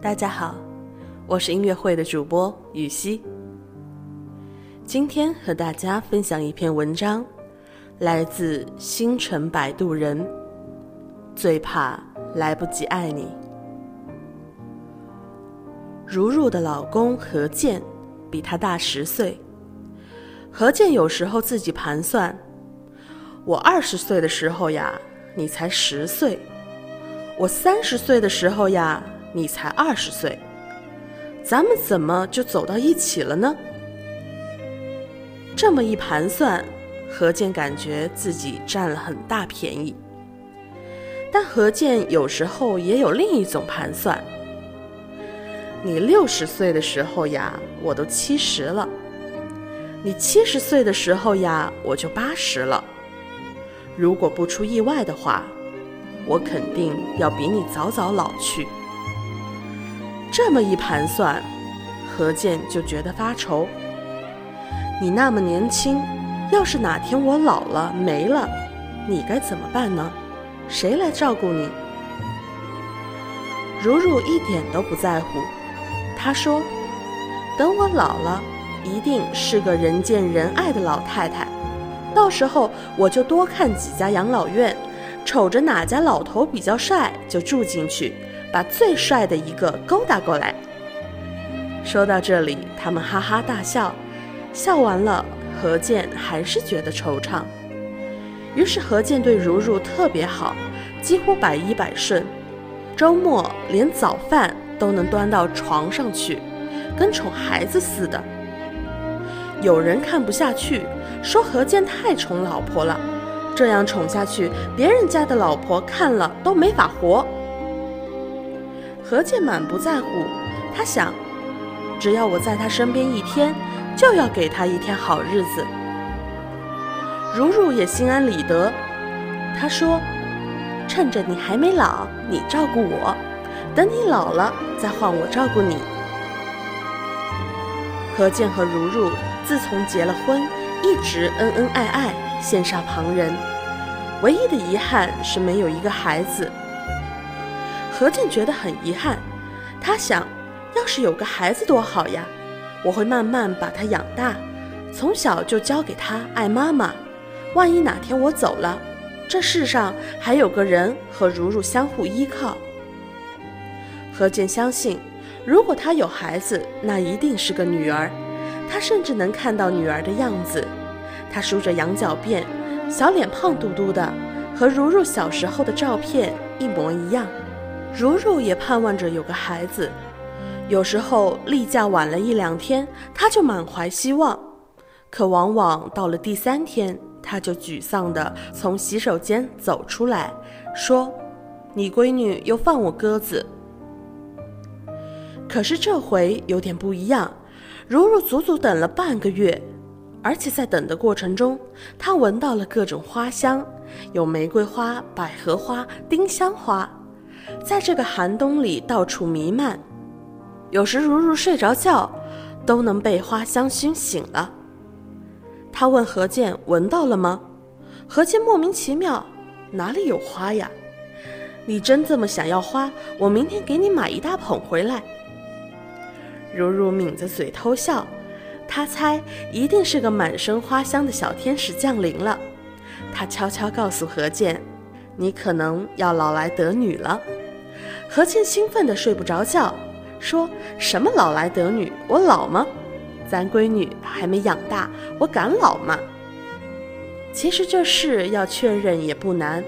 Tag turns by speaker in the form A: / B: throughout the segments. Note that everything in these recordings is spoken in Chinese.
A: 大家好，我是音乐会的主播雨熙。今天和大家分享一篇文章，来自星辰摆渡人。最怕来不及爱你。如如的老公何健比她大十岁。何健有时候自己盘算：我二十岁的时候呀，你才十岁；我三十岁的时候呀，你才二十岁。咱们怎么就走到一起了呢？这么一盘算，何健感觉自己占了很大便宜。但何健有时候也有另一种盘算。你六十岁的时候呀，我都七十了；你七十岁的时候呀，我就八十了。如果不出意外的话，我肯定要比你早早老去。这么一盘算，何健就觉得发愁。你那么年轻，要是哪天我老了没了，你该怎么办呢？谁来照顾你？如如一点都不在乎。她说：“等我老了，一定是个人见人爱的老太太。到时候我就多看几家养老院，瞅着哪家老头比较帅，就住进去，把最帅的一个勾搭过来。”说到这里，他们哈哈大笑。笑完了，何健还是觉得惆怅。于是何健对如如特别好，几乎百依百顺，周末连早饭都能端到床上去，跟宠孩子似的。有人看不下去，说何健太宠老婆了，这样宠下去，别人家的老婆看了都没法活。何健满不在乎，他想，只要我在他身边一天，就要给他一天好日子。如如也心安理得，他说：“趁着你还没老，你照顾我；等你老了，再换我照顾你。”何健和如如自从结了婚，一直恩恩爱爱，羡煞旁人。唯一的遗憾是没有一个孩子。何健觉得很遗憾，他想，要是有个孩子多好呀！我会慢慢把他养大，从小就教给他爱妈妈。万一哪天我走了，这世上还有个人和如如相互依靠。何健相信，如果他有孩子，那一定是个女儿。他甚至能看到女儿的样子，她梳着羊角辫，小脸胖嘟嘟的，和如如小时候的照片一模一样。如如也盼望着有个孩子。有时候例假晚了一两天，她就满怀希望，可往往到了第三天。他就沮丧地从洗手间走出来，说：“你闺女又放我鸽子。”可是这回有点不一样，如如足足等了半个月，而且在等的过程中，她闻到了各种花香，有玫瑰花、百合花、丁香花，在这个寒冬里到处弥漫。有时如如睡着觉，都能被花香熏醒了。他问何健：“闻到了吗？”何健莫名其妙：“哪里有花呀？你真这么想要花？我明天给你买一大捧回来。”如如抿着嘴偷笑，他猜一定是个满身花香的小天使降临了。他悄悄告诉何健：“你可能要老来得女了。”何倩兴奋得睡不着觉，说什么“老来得女”？我老吗？咱闺女还没养大，我敢老吗？其实这事要确认也不难，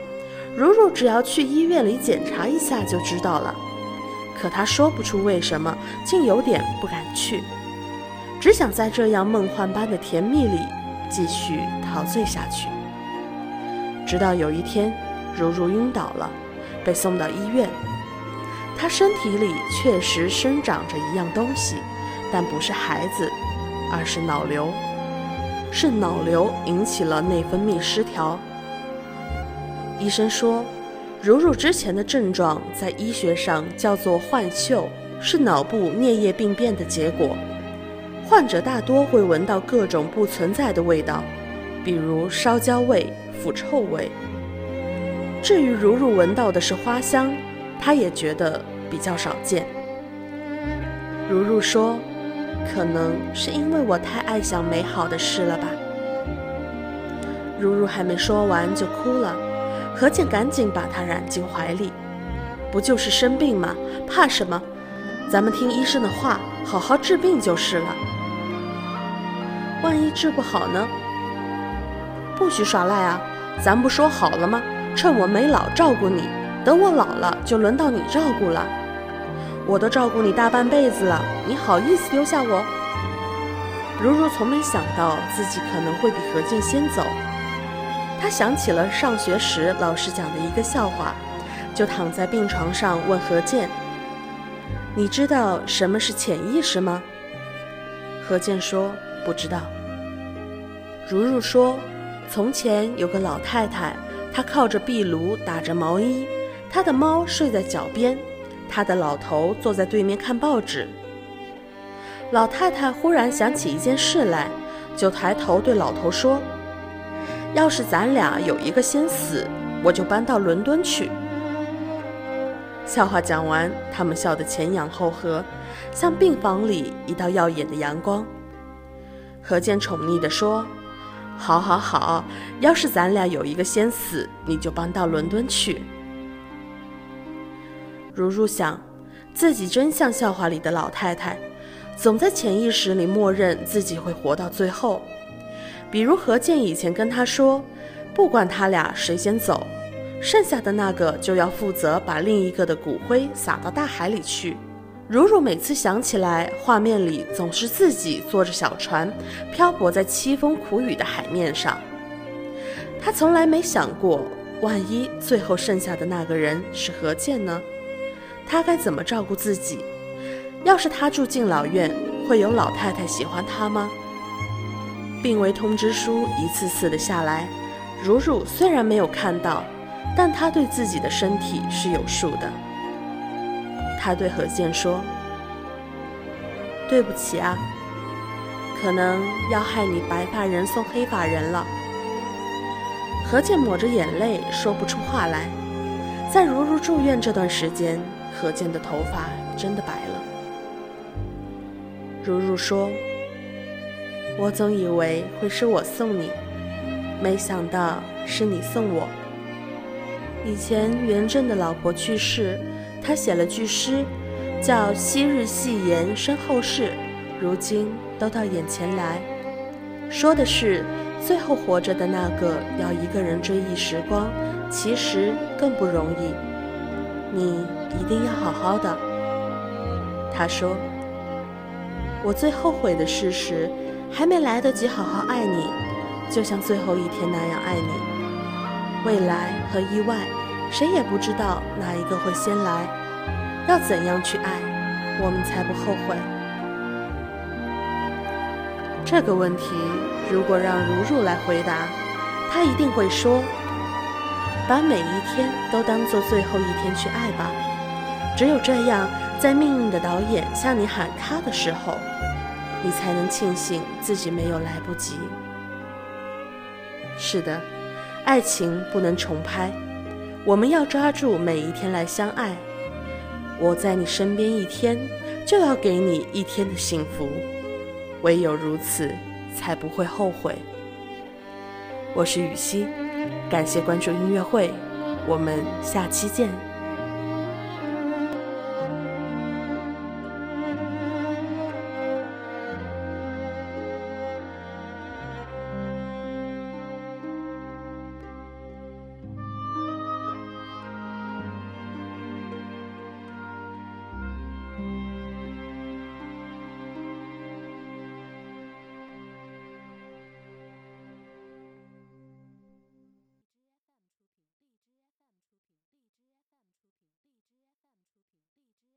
A: 如如只要去医院里检查一下就知道了。可她说不出为什么，竟有点不敢去，只想在这样梦幻般的甜蜜里继续陶醉下去。直到有一天，如如晕倒了，被送到医院。她身体里确实生长着一样东西，但不是孩子。而是脑瘤，是脑瘤引起了内分泌失调。医生说，如如之前的症状在医学上叫做幻嗅，是脑部颞叶病变的结果。患者大多会闻到各种不存在的味道，比如烧焦味、腐臭味。至于如如闻到的是花香，她也觉得比较少见。如如说：“可能是因为我太爱想美好的事了吧。”如如还没说完就哭了，何健赶紧把她揽进怀里：“不就是生病吗？怕什么？咱们听医生的话，好好治病就是了。万一治不好呢？不许耍赖啊！咱不说好了吗？趁我没老照顾你，等我老了就轮到你照顾了。我都照顾你大半辈子了，你好意思丢下我？”如如从没想到自己可能会比何健先走。她想起了上学时老师讲的一个笑话，就躺在病床上问何健：“你知道什么是潜意识吗？”何健说：“不知道。”如如说：“从前有个老太太，他靠着壁炉打着毛衣，他的猫睡在脚边，他的老头坐在对面看报纸。老太太忽然想起一件事来，就抬头对老头说。”要是咱俩有一个先死，我就搬到伦敦去。笑话讲完，他们笑得前仰后合，像病房里一道耀眼的阳光。何健宠溺地说：“好好好，要是咱俩有一个先死，你就搬到伦敦去。”如如想，自己真像笑话里的老太太，总在潜意识里默认自己会活到最后。比如何健以前跟他说，不管他俩谁先走，剩下的那个就要负责把另一个的骨灰撒到大海里去。如如每次想起来，画面里总是自己坐着小船，漂泊在凄风苦雨的海面上。他从来没想过，万一最后剩下的那个人是何健呢？他该怎么照顾自己？要是他住敬老院，会有老太太喜欢他吗？病危通知书一次次的下来，如如虽然没有看到，但她对自己的身体是有数的。他对何健说：“对不起啊，可能要害你白发人送黑发人了。”何健抹着眼泪说不出话来。在如如住院这段时间，何健的头发真的白了。如如说。我总以为会是我送你，没想到是你送我。以前元正的老婆去世，他写了句诗，叫“昔日戏言身后事，如今都到眼前来”，说的是最后活着的那个要一个人追忆时光，其实更不容易。你一定要好好的。他说：“我最后悔的事实。”还没来得及好好爱你，就像最后一天那样爱你。未来和意外，谁也不知道哪一个会先来。要怎样去爱，我们才不后悔？这个问题，如果让如如来回答，她一定会说：把每一天都当做最后一天去爱吧。只有这样，在命运的导演向你喊卡的时候。你才能庆幸自己没有来不及。是的，爱情不能重拍，我们要抓住每一天来相爱。我在你身边一天，就要给你一天的幸福，唯有如此，才不会后悔。我是雨熙，感谢关注音乐会，我们下期见。